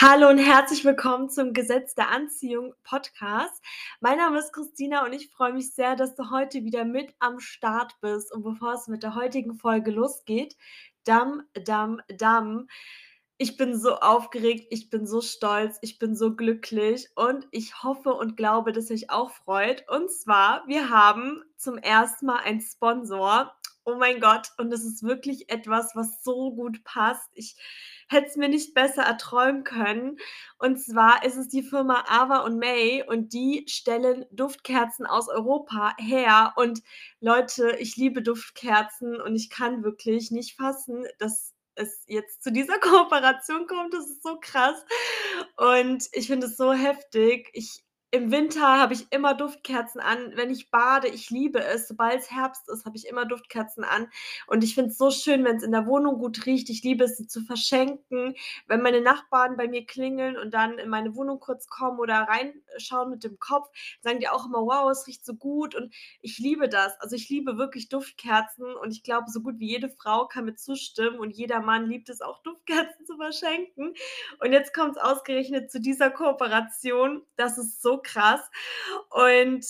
Hallo und herzlich willkommen zum Gesetz der Anziehung Podcast. Mein Name ist Christina und ich freue mich sehr, dass du heute wieder mit am Start bist. Und bevor es mit der heutigen Folge losgeht, dam, dam, dam. Ich bin so aufgeregt, ich bin so stolz, ich bin so glücklich und ich hoffe und glaube, dass euch auch freut. Und zwar, wir haben zum ersten Mal einen Sponsor. Oh mein Gott, und das ist wirklich etwas, was so gut passt. Ich hätte es mir nicht besser erträumen können. Und zwar ist es die Firma Ava und May und die stellen Duftkerzen aus Europa her. Und Leute, ich liebe Duftkerzen und ich kann wirklich nicht fassen, dass es jetzt zu dieser Kooperation kommt. Das ist so krass. Und ich finde es so heftig. Ich im Winter habe ich immer Duftkerzen an, wenn ich bade, ich liebe es. Sobald's Herbst ist, habe ich immer Duftkerzen an und ich finde es so schön, wenn's in der Wohnung gut riecht. Ich liebe es, sie zu verschenken. Wenn meine Nachbarn bei mir klingeln und dann in meine Wohnung kurz kommen oder reinschauen mit dem Kopf, sagen die auch immer: „Wow, es riecht so gut“ und ich liebe das. Also, ich liebe wirklich Duftkerzen und ich glaube, so gut wie jede Frau kann mir zustimmen und jeder Mann liebt es auch, Duftkerzen zu verschenken. Und jetzt kommt's ausgerechnet zu dieser Kooperation. Das ist so krass. Und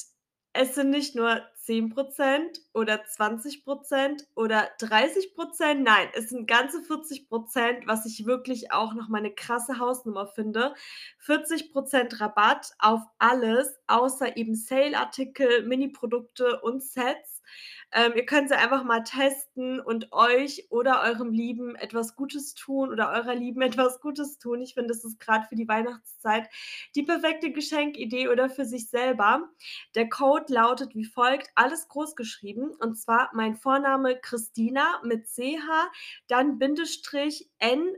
es sind nicht nur 10% oder 20% oder 30% nein, es sind ganze 40% was ich wirklich auch noch mal 'ne krasse Hausnummer finde. 40% Rabatt auf alles, außer eben Sale-Artikel, Miniprodukte und Sets. Ähm, ihr könnt sie einfach mal testen und euch oder eurem Lieben etwas Gutes tun oder eurer Lieben etwas Gutes tun. Ich finde, das ist grad für die Weihnachtszeit die perfekte Geschenkidee oder für sich selber. Der Code lautet wie folgt, alles groß geschrieben, und zwar mein Vorname Christina mit CH, dann Bindestrich NQJDW.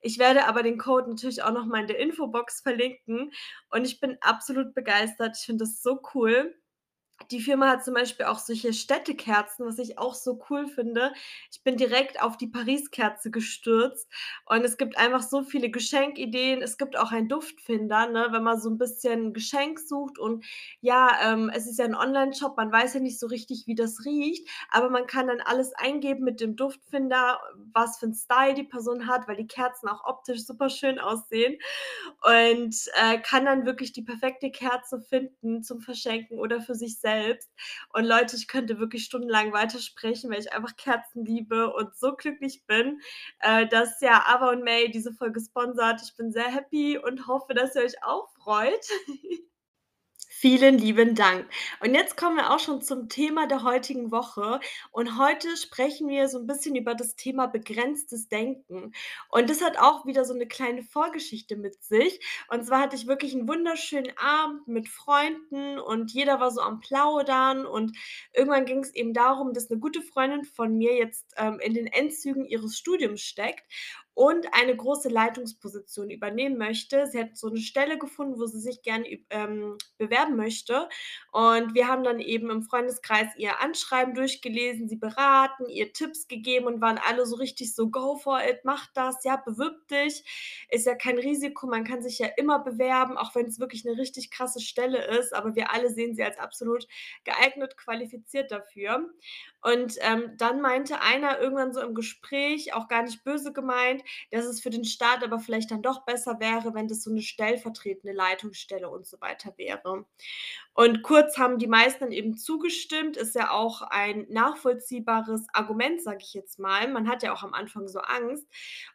Ich werde aber den Code natürlich auch noch mal in der Infobox verlinken und ich bin absolut begeistert. Ich finde das so cool. Die Firma hat zum Beispiel auch solche Städtekerzen, was ich auch so cool finde. Ich bin direkt auf die Paris-Kerze gestürzt und es gibt einfach so viele Geschenkideen. Es gibt auch einen Duftfinder, ne, wenn man so 'n bisschen Geschenk sucht und ja, ähm, es ist ja 'n Onlineshop, man weiß ja nicht so richtig, wie das riecht, aber man kann dann alles eingeben mit dem Duftfinder, was für 'n Style die Person hat, weil die Kerzen auch optisch super schön aussehen und, äh, kann dann wirklich die perfekte Kerze finden zum Verschenken oder für sich selbst. Und Leute, ich könnte wirklich stundenlang weitersprechen, weil ich einfach Kerzen liebe und so glücklich bin, äh, dass, ja, Ava und May diese Folge sponsert. Ich bin sehr happy und hoffe, dass ihr euch auch freut. Vielen lieben Dank. Und jetzt kommen wir auch schon zum Thema der heutigen Woche. Und heute sprechen wir so 'n bisschen über das Thema begrenztes Denken. Und das hat auch wieder so 'ne kleine Vorgeschichte mit sich. Und zwar hatte ich wirklich 'n wunderschönen Abend mit Freunden und jeder war so am Plaudern und irgendwann ging's eben darum, dass 'ne gute Freundin von mir jetzt, ähm, in den Endzügen ihres Studiums steckt und eine große Leitungsposition übernehmen möchte. Sie hat so 'ne Stelle gefunden, wo sie sich gerne ähm, bewerben möchte. Und wir haben dann eben im Freundeskreis ihr Anschreiben durchgelesen, sie beraten, ihr Tipps gegeben und waren alle so richtig so: „Go for it, mach das, ja, bewirb dich. Ist ja kein Risiko, man kann sich ja immer bewerben, auch wenn's wirklich 'ne richtig krasse Stelle ist.“ Aber wir alle sehen sie als absolut geeignet, qualifiziert dafür. Und, ähm, dann meinte einer irgendwann so im Gespräch, auch gar nicht böse gemeint, dass es für den Start aber vielleicht dann doch besser wäre, wenn das so 'ne stellvertretende Leitungsstelle und so weiter wäre. Und kurz haben die meisten dann eben zugestimmt, ist ja auch ein nachvollziehbares Argument, sage ich jetzt mal. Man hat ja auch am Anfang so Angst.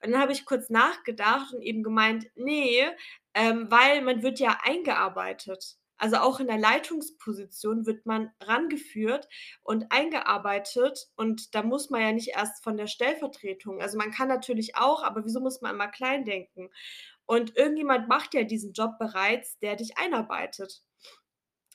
Und dann habe ich kurz nachgedacht und eben gemeint: „Ne, ähm, weil man wird ja eingearbeitet.“ Also, auch in der Leitungsposition wird man rangeführt und eingearbeitet und da muss man ja nicht erst von der Stellvertretung also, man kann natürlich auch, aber wieso muss man immer klein denken? Und irgendjemand macht ja diesen Job bereits, der dich einarbeitet.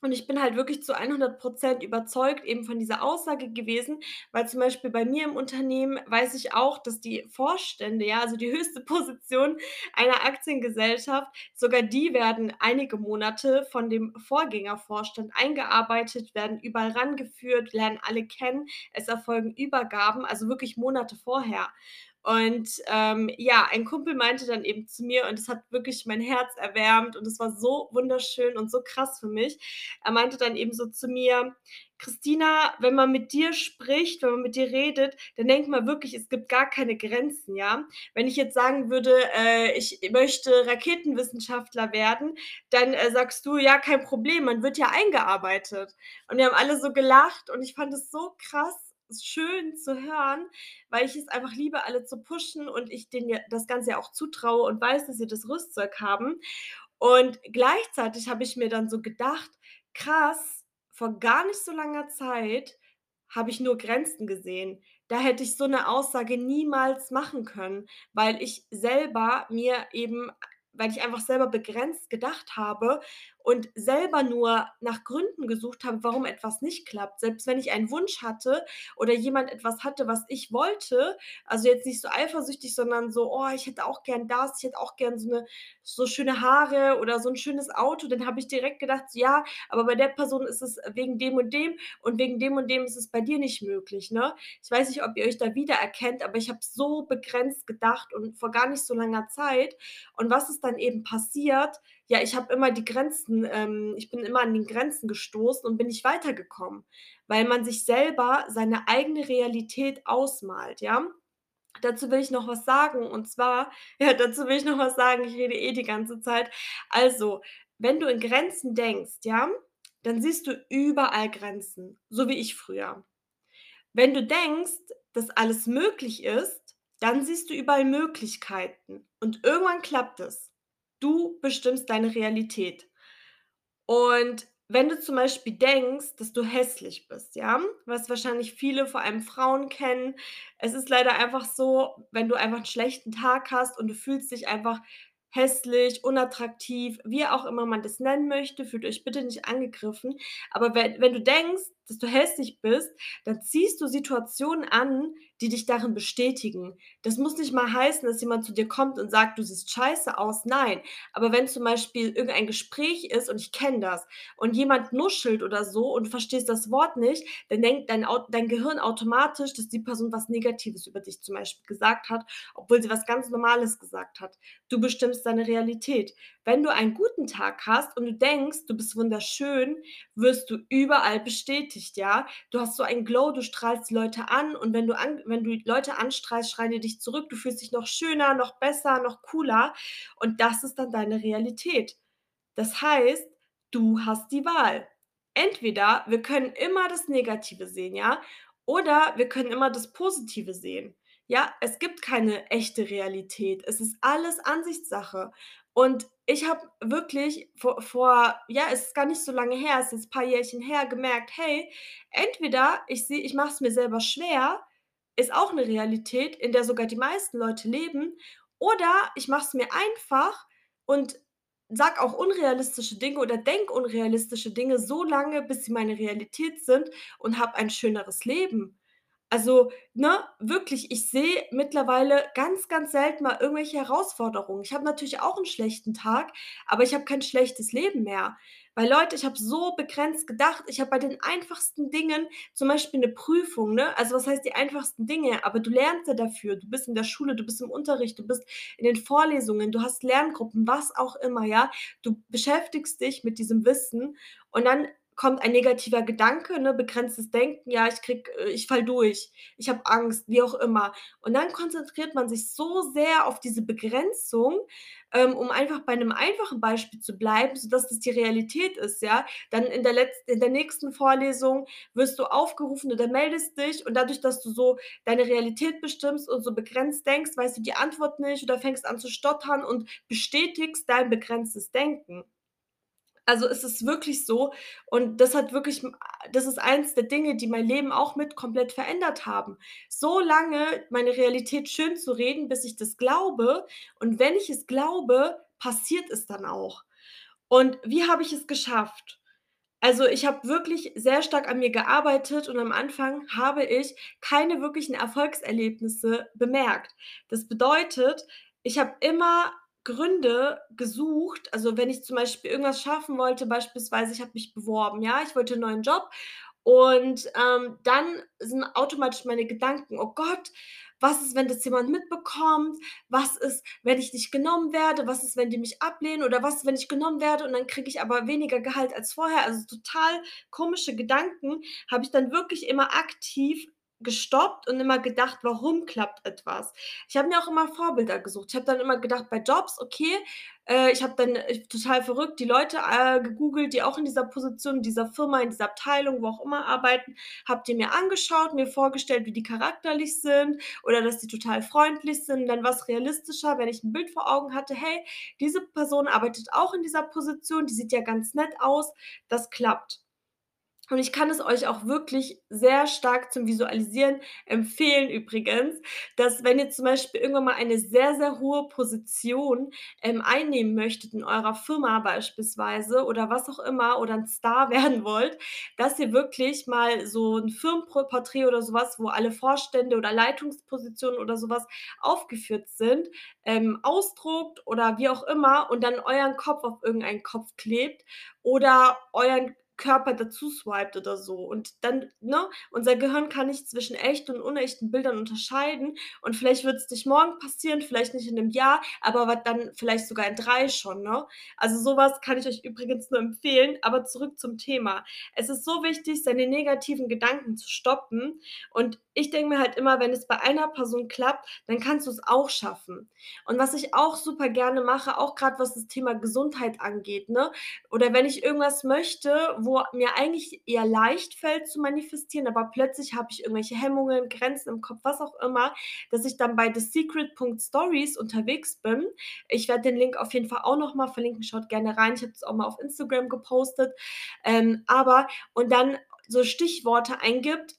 Und ich bin halt wirklich zu 100 % überzeugt eben von dieser Aussage gewesen, weil zum Beispiel bei mir im Unternehmen weiß ich auch, dass die Vorstände, ja, also die höchste Position einer Aktiengesellschaft, sogar die werden einige Monate von dem Vorgängervorstand eingearbeitet, werden überall rangeführt, lernen alle kennen. Es erfolgen Übergaben, also wirklich Monate vorher. Und, ähm, ja, ein Kumpel meinte dann eben zu mir und es hat wirklich mein Herz erwärmt und es war so wunderschön und so krass für mich. Er meinte dann eben so zu mir: Christina, wenn man mit dir spricht, wenn man mit dir redet, dann denkt man wirklich, es gibt gar keine Grenzen, ja? Wenn ich jetzt sagen würde, äh, ich möchte Raketenwissenschaftler werden, dann, äh, sagst du: „Ja, kein Problem, man wird ja eingearbeitet.“ Und wir haben alle so gelacht und ich fand es so krass schön zu hören, weil ich es einfach liebe, alle zu pushen und ich denen ja das Ganze ja auch zutraue und weiß, dass sie das Rüstzeug haben. Und gleichzeitig habe ich mir dann so gedacht: „Krass, vor gar nicht so langer Zeit habe ich nur Grenzen gesehen. Da hätte ich so 'ne Aussage niemals machen können, weil ich selber mir eben weil ich einfach selber begrenzt gedacht habe und selber nur nach Gründen gesucht habe, warum etwas nicht klappt. Selbst wenn ich einen Wunsch hatte oder jemand etwas hatte, was ich wollte, also jetzt nicht so eifersüchtig, sondern so: „Oh, ich hätte auch gern das, ich hätte auch gern so 'ne so schöne Haare oder so 'n schönes Auto“, dann habe ich direkt gedacht: „Ja, aber bei der Person ist es wegen dem und dem und wegen dem und dem ist es bei dir nicht möglich“, ne? Ich weiß nicht, ob ihr euch da wiedererkennt, aber ich habe so begrenzt gedacht und vor gar nicht so langer Zeit. Und was ist dann eben passiert? Ja, ich habe immer die Grenzen ähm, ich bin immer an den Grenzen gestoßen und bin nicht weitergekommen, weil man sich selber seine eigene Realität ausmalt, ja? Dazu will ich noch was sagen und zwar ja, dazu will ich noch was sagen, ich rede eh die ganze Zeit. Also, wenn du in Grenzen denkst, ja, dann siehst du überall Grenzen, so wie ich früher. Wenn du denkst, dass alles möglich ist, dann siehst du überall Möglichkeiten und irgendwann klappt es. Du bestimmst deine Realität. Und wenn du zum Beispiel denkst, dass du hässlich bist, ja, was wahrscheinlich viele, vor allem Frauen kennen. Es ist leider einfach so, wenn du einfach 'n schlechten Tag hast und du fühlst dich einfach hässlich, unattraktiv, wie auch immer man das nennen möchte, fühlt euch bitte nicht angegriffen. Aber wenn wenn du denkst, dass du hässlich bist, dann ziehst du Situationen an, die dich darin bestätigen. Das muss nicht mal heißen, dass jemand zu dir kommt und sagt: „Du siehst scheiße aus“, nein. Aber wenn zum Beispiel irgendein Gespräch ist und ich kenne das und jemand nuschelt oder so und du verstehst das Wort nicht, dann denkt dein dein Gehirn automatisch, dass die Person was Negatives über dich zum Beispiel gesagt hat, obwohl sie was ganz Normales gesagt hat. Du bestimmst deine Realität. Wenn du einen guten Tag hast und du denkst, du bist wunderschön, wirst du überall bestätigt, ja? Du hast so ein Glow, du strahlst Leute an und wenn du an wenn du Leute anstrahlst, strahlen die dich zurück. Du fühlst dich noch schöner, noch besser, noch cooler und das ist dann deine Realität. Das heißt, du hast die Wahl. Entweder wir können immer das Negative sehen, ja, oder wir können immer das Positive sehen. Ja, es gibt keine echte Realität. Es ist alles Ansichtssache. Und ich habe wirklich vor vor ja, es ist gar nicht so lange her, es ist paar Jährchen her, gemerkt: „Hey, entweder ich sehe ich mache es mir selber schwer, ist auch 'ne Realität, in der sogar die meisten Leute leben, oder ich mache es mir einfach und sage auch unrealistische Dinge oder denke unrealistische Dinge so lange, bis sie meine Realität sind und habe ein schöneres Leben.“ Also, ne, wirklich, ich sehe mittlerweile ganz, ganz selten mal irgendwelche Herausforderungen. Ich habe natürlich auch 'n schlechten Tag, aber ich habe kein schlechtes Leben mehr. Weil Leute, ich habe so begrenzt gedacht. Ich habe bei den einfachsten Dingen zum Beispiel 'ne Prüfung, ne? Also, was heißt die einfachsten Dinge? Aber du lernst ja dafür. Du bist in der Schule, du bist im Unterricht, du bist in den Vorlesungen, du hast Lerngruppen, was auch immer, ja? Du beschäftigst dich mit diesem Wissen und dann kommt ein negativer Gedanke, ne, begrenztes Denken: „Ja, ich kriege äh, ich falle durch, ich habe Angst“, wie auch immer. Und dann konzentriert man sich so sehr auf diese Begrenzung, ähm, um einfach bei 'nem einfachen Beispiel zu bleiben, sodass das die Realität ist, ja? Dann in der letz in der nächsten Vorlesung wirst du aufgerufen oder meldest dich und dadurch, dass du so deine Realität bestimmst und so begrenzt denkst, weißt du die Antwort nicht oder fängst an zu stottern und bestätigst dein begrenztes Denken. Also, es ist wirklich so und das hat wirklich das ist eins der Dinge, die mein Leben auch mit komplett verändert haben. So lange meine Realität schönzureden, bis ich das glaube und wenn ich es glaube, passiert es dann auch. Und wie habe ich es geschafft? Also, ich habe wirklich sehr stark an mir gearbeitet und am Anfang habe ich keine wirklichen Erfolgserlebnisse bemerkt. Das bedeutet, ich habe immer Gründe gesucht, also, wenn ich zum Beispiel irgendwas schaffen wollte, beispielsweise ich habe mich beworben, ja, ich wollte 'n neuen Job Und, ähm, dann sind automatisch meine Gedanken: „Oh Gott, was ist, wenn das jemand mitbekommt? Was ist, wenn ich nicht genommen werde? Was ist, wenn die mich ablehnen? Oder was ist, wenn ich genommen werde und dann kriege ich aber weniger Gehalt als vorher?“ Also, total komische Gedanken habe ich dann wirklich immer aktiv gestoppt und immer gedacht: „Warum klappt etwas?“ Ich habe mir auch immer Vorbilder gesucht. Ich habe dann immer gedacht bei Jobs, okay, äh, ich habe dann äh, total verrückt die Leute, äh, gegoogelt, die auch in dieser Position, in dieser Firma, in dieser Abteilung, wo auch immer arbeiten, habe die mir angeschaut, mir vorgestellt, wie die charakterlich sind oder dass die total freundlich sind. Dann war's realistischer, wenn ich 'n Bild vor Augen hatte: „Hey, diese Person arbeitet auch in dieser Position, die sieht ja ganz nett aus, das klappt.“ Und ich kann es euch auch wirklich sehr stark zum Visualisieren empfehlen übrigens, dass wenn ihr zum Beispiel irgendwann mal eine sehr, sehr hohe Position, ähm, einnehmen möchtet in eurer Firma beispielsweise oder was auch immer oder 'n Star werden wollt, dass ihr wirklich mal so 'n Firmenpro Porträt oder so was, wo alle Vorstände oder Leitungspositionen oder so was aufgeführt sind, ähm, ausdruckt oder wie auch immer und dann euren Kopf auf irgendeinen Kopf klebt oder euren Körper dazu swiped oder so. Und dann ne, unser Gehirn kann nicht zwischen echten und unechten Bildern unterscheiden und vielleicht wird's nicht morgen passieren, vielleicht nicht in 'nem Jahr, aber dann vielleicht sogar in 3 schon, ne? Also, so was kann ich euch übrigens nur empfehlen, aber zurück zum Thema. Es ist so wichtig, seine negativen Gedanken zu stoppen und ich denke mir halt immer, wenn es bei einer Person klappt, dann kannst du's auch schaffen. Und was ich auch super gerne mache, auch grad was das Thema Gesundheit angeht, ne, oder wenn ich irgendwas möchte, wo mir eigentlich eher leicht fällt zu manifestieren, aber plötzlich habe ich irgendwelche Hemmungen, Grenzen im Kopf, was auch immer, dass ich dann bei thesecret.stories unterwegs bin. Ich werde den Link auf jeden Fall auch noch mal verlinken, schaut gerne rein. Ich habe das auch mal auf Instagram gepostet. Ähm, aber und dann so Stichworte eingibt,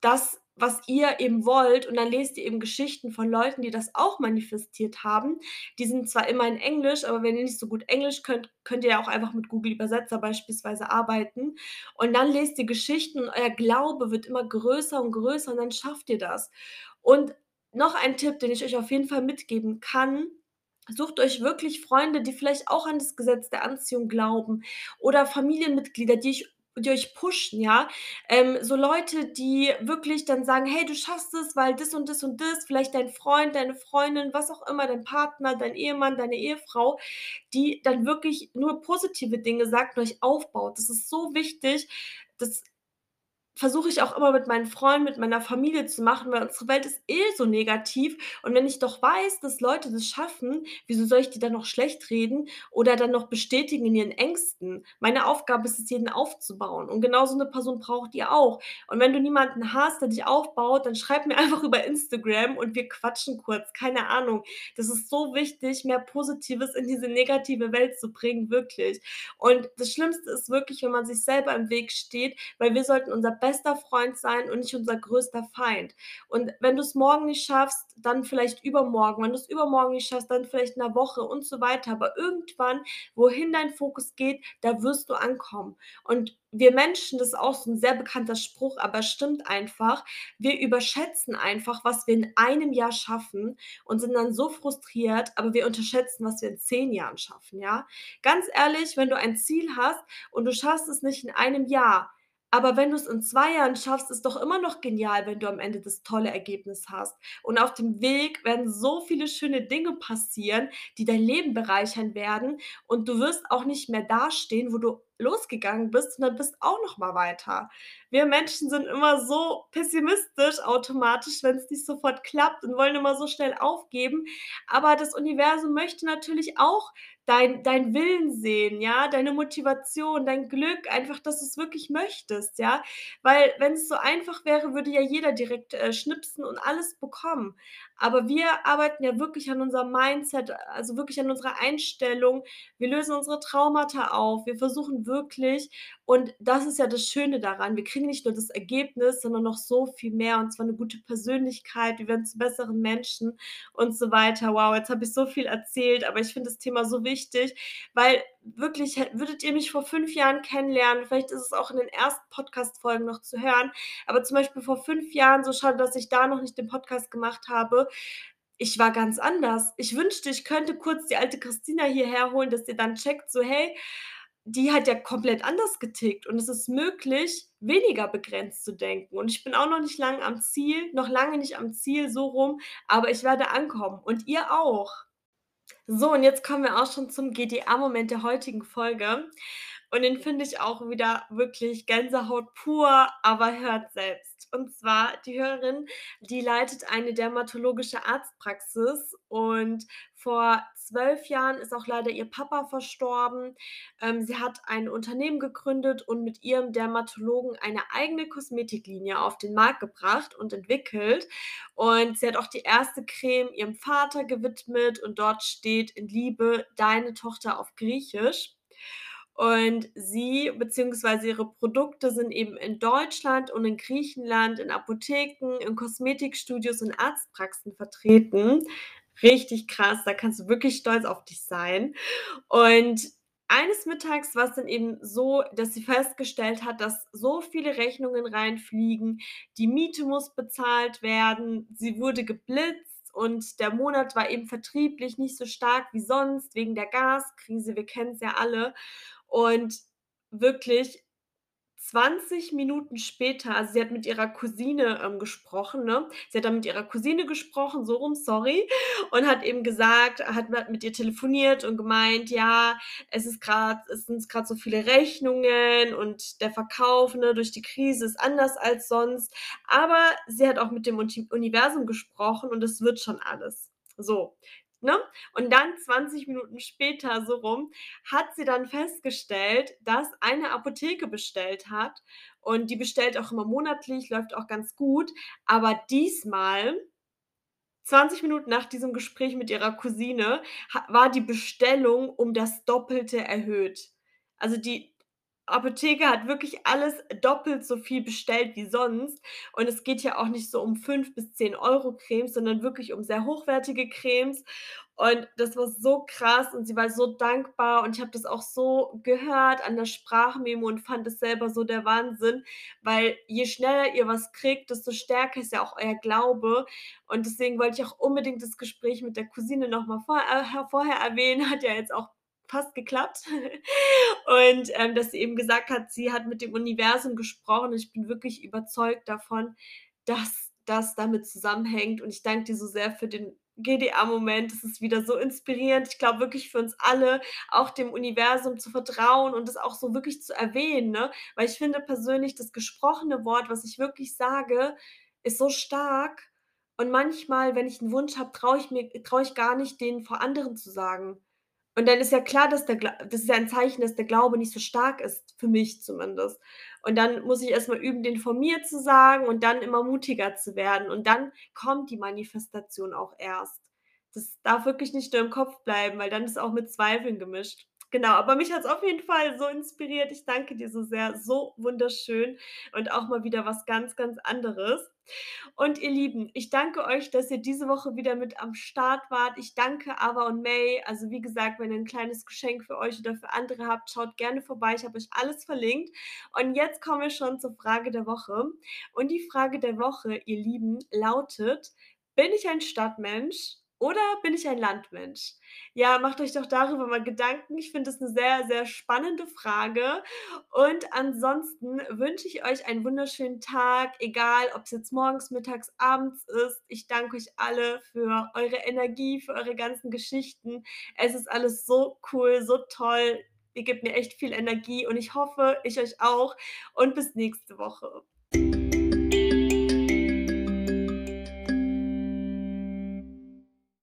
das, was ihr eben wollt und dann lest ihr eben Geschichten von Leuten, die das auch manifestiert haben. Die sind zwar immer in Englisch, aber wenn ihr nicht so gut Englisch könnt, könnt ihr ja auch einfach mit Google Übersetzer beispielsweise arbeiten. Und dann lest ihr Geschichten und euer Glaube wird immer größer und größer und dann schafft ihr das. Und noch ein Tipp, den ich euch auf jeden Fall mitgeben kann: Sucht euch wirklich Freunde, die vielleicht auch an das Gesetz der Anziehung glauben oder Familienmitglieder, die euch die euch pushen, ja? Ähm, so Leute, die wirklich dann sagen: „Hey, du schaffst es, weil das und das und das“, vielleicht dein Freund, deine Freundin, was auch immer, dein Partner, dein Ehemann, deine Ehefrau, die dann wirklich nur positive Dinge sagt und euch aufbaut. Das ist so wichtig. Das versuche ich auch immer mit meinen Freunden, mit meiner Familie zu machen, weil unsere Welt ist eh so negativ und wenn ich doch weiß, dass Leute das schaffen, wieso soll ich die dann noch schlechtreden oder dann noch bestätigen in ihren Ängsten? Meine Aufgabe ist es, jeden aufzubauen und genau so 'ne Person braucht ihr auch. Und wenn du niemanden hast, der dich aufbaut, dann schreib mir einfach über Instagram und wir quatschen kurz, keine Ahnung. Das ist so wichtig, mehr Positives in diese negative Welt zu bringen, wirklich. Und das Schlimmste ist wirklich, wenn man sich selber im Weg steht, weil wir sollten unser bester Freund sein und nicht unser größter Feind. Und wenn du's morgen nicht schaffst, dann vielleicht übermorgen. Wenn du's übermorgen nicht schaffst, dann vielleicht in 'ner Woche und so weiter. Aber irgendwann, wohin dein Fokus geht, da wirst du ankommen. Und wir Menschen, das ist auch so 'n sehr bekannter Spruch, aber es stimmt einfach, wir überschätzen einfach, was wir in einem Jahr schaffen und sind dann so frustriert, aber wir unterschätzen, was wir in 10 Jahren schaffen, ja? Ganz ehrlich, wenn du ein Ziel hast und du schaffst es nicht in einem Jahr, aber wenn du's in 2 Jahren schaffst, ist doch immer noch genial, wenn du am Ende das tolle Ergebnis hast. Und auf dem Weg werden so viele schöne Dinge passieren, die dein Leben bereichern werden und du wirst auch nicht mehr dastehen, wo du losgegangen bist, sondern bist auch noch mal weiter. Wir Menschen sind immer so pessimistisch automatisch, wenn's nicht sofort klappt und wollen immer so schnell aufgeben. Aber das Universum möchte natürlich auch dein deinen Willen sehen, ja, deine Motivation, dein Glück, einfach, dass du's wirklich möchtest, ja? Weil wenn's so einfach wäre, würde ja jeder direkt, äh, schnipsen und alles bekommen. Aber wir arbeiten ja wirklich an unserem Mindset, also wirklich an unserer Einstellung. Wir lösen unsere Traumata auf. Wir versuchen wirklich und das ist ja das Schöne daran, wir kriegen nicht nur das Ergebnis, sondern noch so viel mehr und zwar 'ne gute Persönlichkeit. Wir werden zu besseren Menschen und so weiter. Wow, jetzt habe ich so viel erzählt, aber ich finde das Thema so wichtig, weil wirklich würdet ihr mich vor 5 Jahren kennenlernen, vielleicht ist es auch in den ersten Podcast-Folgen noch zu hören, aber zum Beispiel vor 5 Jahren, so schade, dass ich da noch nicht den Podcast gemacht habe, ich war ganz anders. Ich wünschte, ich könnte kurz die alte Christina hierher holen, dass ihr dann checkt, so: „Hey, die hat ja komplett anders getickt und es ist möglich, weniger begrenzt zu denken. Und ich bin auch noch nicht lange am Ziel noch lange nicht am Ziel, so rum, aber ich werde ankommen und ihr auch. So, und jetzt kommen wir auch schon zum GDA-Moment der heutigen Folge. Und den finde ich auch wieder wirklich Gänsehaut pur, aber hört selbst. Und zwar die Hörerin, die leitet eine dermatologische Arztpraxis und vor 12 Jahren ist auch leider ihr Papa verstorben. Ähm, sie hat ein Unternehmen gegründet und mit ihrem Dermatologen eine eigene Kosmetiklinie auf den Markt gebracht und entwickelt. Und sie hat auch die erste Creme ihrem Vater gewidmet und dort steht in Liebe deine Tochter auf Griechisch. Und sie beziehungsweise ihre Produkte sind eben in Deutschland und in Griechenland in Apotheken, in Kosmetikstudios und Arztpraxen vertreten. Richtig krass, da kannst du wirklich stolz auf dich sein. Und eines Mittags war's dann eben so, dass sie festgestellt hat, dass so viele Rechnungen reinfliegen. Die Miete muss bezahlt werden. Sie wurde geblitzt und der Monat war eben vertrieblich nicht so stark wie sonst wegen der Gaskrise. Wir kennen's ja alle. Und wirklich 20 Minuten später also, sie hat mit ihrer Cousine, ähm, gesprochen, ne? Sie hat dann mit ihrer Cousine gesprochen, so rum, sorry, und hat eben gesagt hat hat mit ihr telefoniert und gemeint: „Ja, es ist grad es sind grad so viele Rechnungen und der Verkauf, ne, durch die Krise ist anders als sonst.“ Aber sie hat auch mit dem Universum gesprochen und es wird schon alles. So, ne? Und dann 20 Minuten später, so rum, hat sie dann festgestellt, dass eine Apotheke bestellt hat und die bestellt auch immer monatlich, läuft auch ganz gut. Aber diesmal 20 Minuten nach diesem Gespräch mit ihrer Cousine war die Bestellung um das Doppelte erhöht. Also, die Apotheke hat wirklich alles doppelt so viel bestellt wie sonst. Und es geht ja auch nicht so um 5 bis 10 € Cremes, sondern wirklich um sehr hochwertige Cremes. Und das war so krass und sie war so dankbar und ich habe das auch so gehört an der Sprachmemo und fand es selber so der Wahnsinn, weil je schneller ihr was kriegt, desto stärker ist ja auch euer Glaube. Und deswegen wollte ich auch unbedingt das Gespräch mit der Cousine noch mal vor äh, vorher erwähnen. Hat ja jetzt auch fast geklappt. Und, ähm, dass sie eben gesagt hat, sie hat mit dem Universum gesprochen. Ich bin wirklich überzeugt davon, dass das damit zusammenhängt. Und ich danke dir so sehr für den GDA-Moment. Das ist wieder so inspirierend. Ich glaube wirklich für uns alle, auch dem Universum zu vertrauen und das auch so wirklich zu erwähnen, ne? Weil ich finde persönlich, das gesprochene Wort, was ich wirklich sage, ist so stark. Und manchmal, wenn ich 'n Wunsch habe, traue ich mir traue ich gar nicht, den vor anderen zu sagen. Und dann ist ja klar, dass der das ist ja ein Zeichen, dass der Glaube nicht so stark ist, für mich zumindest. Und dann muss ich erst mal üben, den von mir zu sagen und dann immer mutiger zu werden. Und dann kommt die Manifestation auch erst. Das darf wirklich nicht nur im Kopf bleiben, weil dann ist auch mit Zweifeln gemischt. Genau, aber mich hat's auf jeden Fall so inspiriert. Ich danke dir so sehr. So wunderschön und auch mal wieder was ganz, ganz anderes. Und ihr Lieben, ich danke euch, dass ihr diese Woche wieder mit am Start wart. Ich danke Ava und May. Also, wie gesagt, wenn ihr 'n kleines Geschenk für euch oder für andere habt, schaut gerne vorbei. Ich habe euch alles verlinkt. Und jetzt kommen wir schon zur Frage der Woche. Und die Frage der Woche, ihr Lieben, lautet: „Bin ich ein Stadtmensch oder bin ich ein Landmensch?“ Ja, macht euch doch darüber mal Gedanken. Ich finde das 'ne sehr, sehr spannende Frage. Und ansonsten wünsche ich euch einen wunderschönen Tag, egal ob's jetzt morgens, mittags, abends ist. Ich danke euch alle für eure Energie, für eure ganzen Geschichten. Es ist alles so cool, so toll. Ihr gebt mir echt viel Energie und ich hoffe, ich euch auch. Und bis nächste Woche.